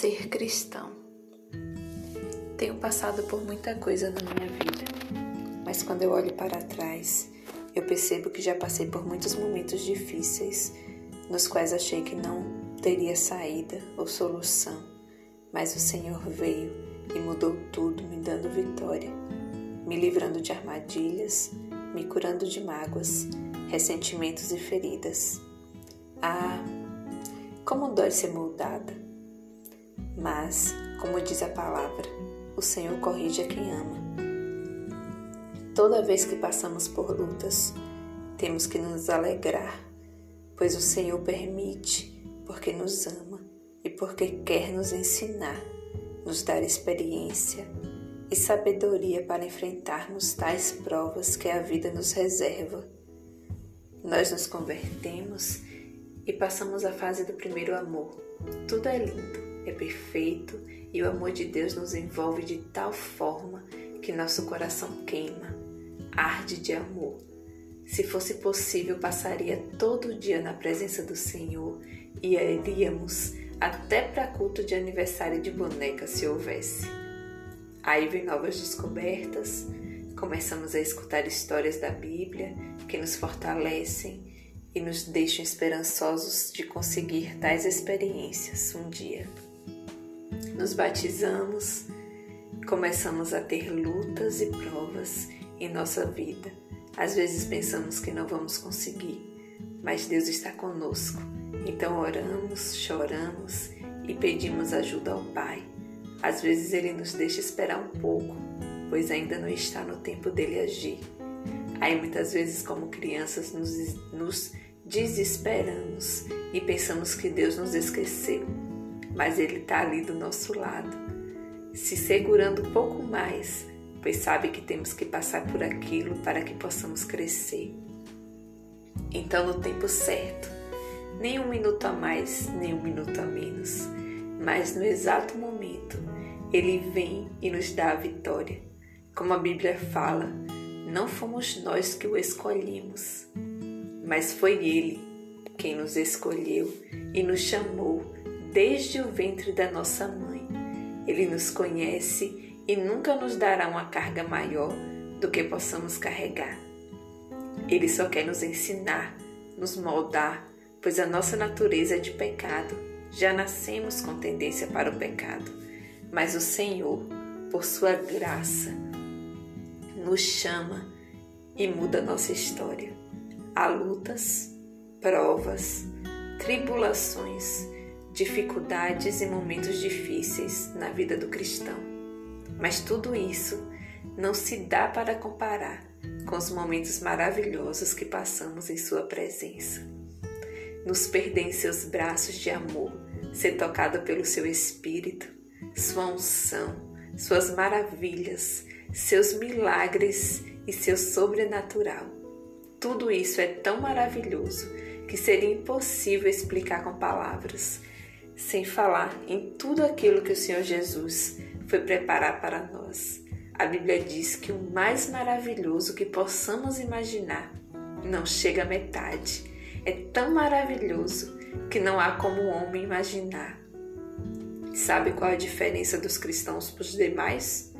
Ser cristão. Tenho passado por muita coisa na minha vida, mas quando eu olho para trás, eu percebo que já passei por muitos momentos difíceis, nos quais achei que não teria saída ou solução, mas o Senhor veio e mudou tudo, me dando vitória, me livrando de armadilhas, me curando de mágoas, ressentimentos e feridas. Ah, como dói ser moldada! Mas, como diz a palavra, o Senhor corrige a quem ama. Toda vez que passamos por lutas, temos que nos alegrar, pois o Senhor permite, porque nos ama e porque quer nos ensinar, nos dar experiência e sabedoria para enfrentarmos tais provas que a vida nos reserva. Nós nos convertemos e passamos a fase do primeiro amor. Tudo é lindo é perfeito e o amor de Deus nos envolve de tal forma que nosso coração queima, arde de amor. Se fosse possível, passaria todo o dia na presença do Senhor e iríamos até para culto de aniversário de boneca se houvesse. Aí vem novas descobertas, começamos a escutar histórias da Bíblia que nos fortalecem e nos deixam esperançosos de conseguir tais experiências um dia nos batizamos, começamos a ter lutas e provas em nossa vida. Às vezes pensamos que não vamos conseguir, mas Deus está conosco. Então oramos, choramos e pedimos ajuda ao Pai. Às vezes Ele nos deixa esperar um pouco, pois ainda não está no tempo dele agir. Aí muitas vezes, como crianças, nos, nos desesperamos e pensamos que Deus nos esqueceu mas Ele está ali do nosso lado, se segurando um pouco mais, pois sabe que temos que passar por aquilo para que possamos crescer. Então, no tempo certo, nem um minuto a mais, nem um minuto a menos, mas no exato momento, Ele vem e nos dá a vitória. Como a Bíblia fala, não fomos nós que o escolhemos, mas foi Ele quem nos escolheu e nos chamou desde o ventre da nossa mãe. Ele nos conhece e nunca nos dará uma carga maior do que possamos carregar. Ele só quer nos ensinar, nos moldar, pois a nossa natureza é de pecado. Já nascemos com tendência para o pecado. Mas o Senhor, por sua graça, nos chama e muda nossa história. Há lutas, provas, tribulações dificuldades e momentos difíceis na vida do cristão. Mas tudo isso não se dá para comparar com os momentos maravilhosos que passamos em Sua presença. Nos perder em seus braços de amor, ser tocado pelo Seu Espírito, Sua unção, Suas maravilhas, Seus milagres e seu sobrenatural. Tudo isso é tão maravilhoso que seria impossível explicar com palavras sem falar em tudo aquilo que o Senhor Jesus foi preparar para nós. A Bíblia diz que o mais maravilhoso que possamos imaginar não chega à metade. É tão maravilhoso que não há como o homem imaginar. Sabe qual a diferença dos cristãos para os demais?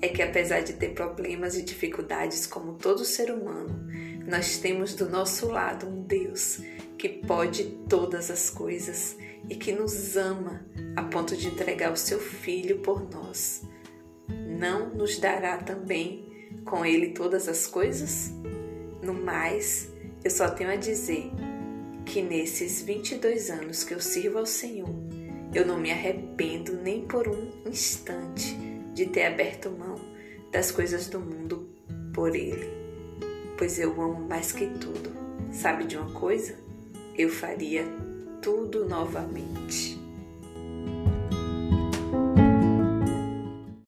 É que apesar de ter problemas e dificuldades como todo ser humano, nós temos do nosso lado um Deus que pode todas as coisas e que nos ama a ponto de entregar o seu Filho por nós. Não nos dará também com Ele todas as coisas? No mais, eu só tenho a dizer que nesses 22 anos que eu sirvo ao Senhor, eu não me arrependo nem por um instante de ter aberto mão das coisas do mundo por Ele, pois eu amo mais que tudo. Sabe de uma coisa? Eu faria tudo novamente.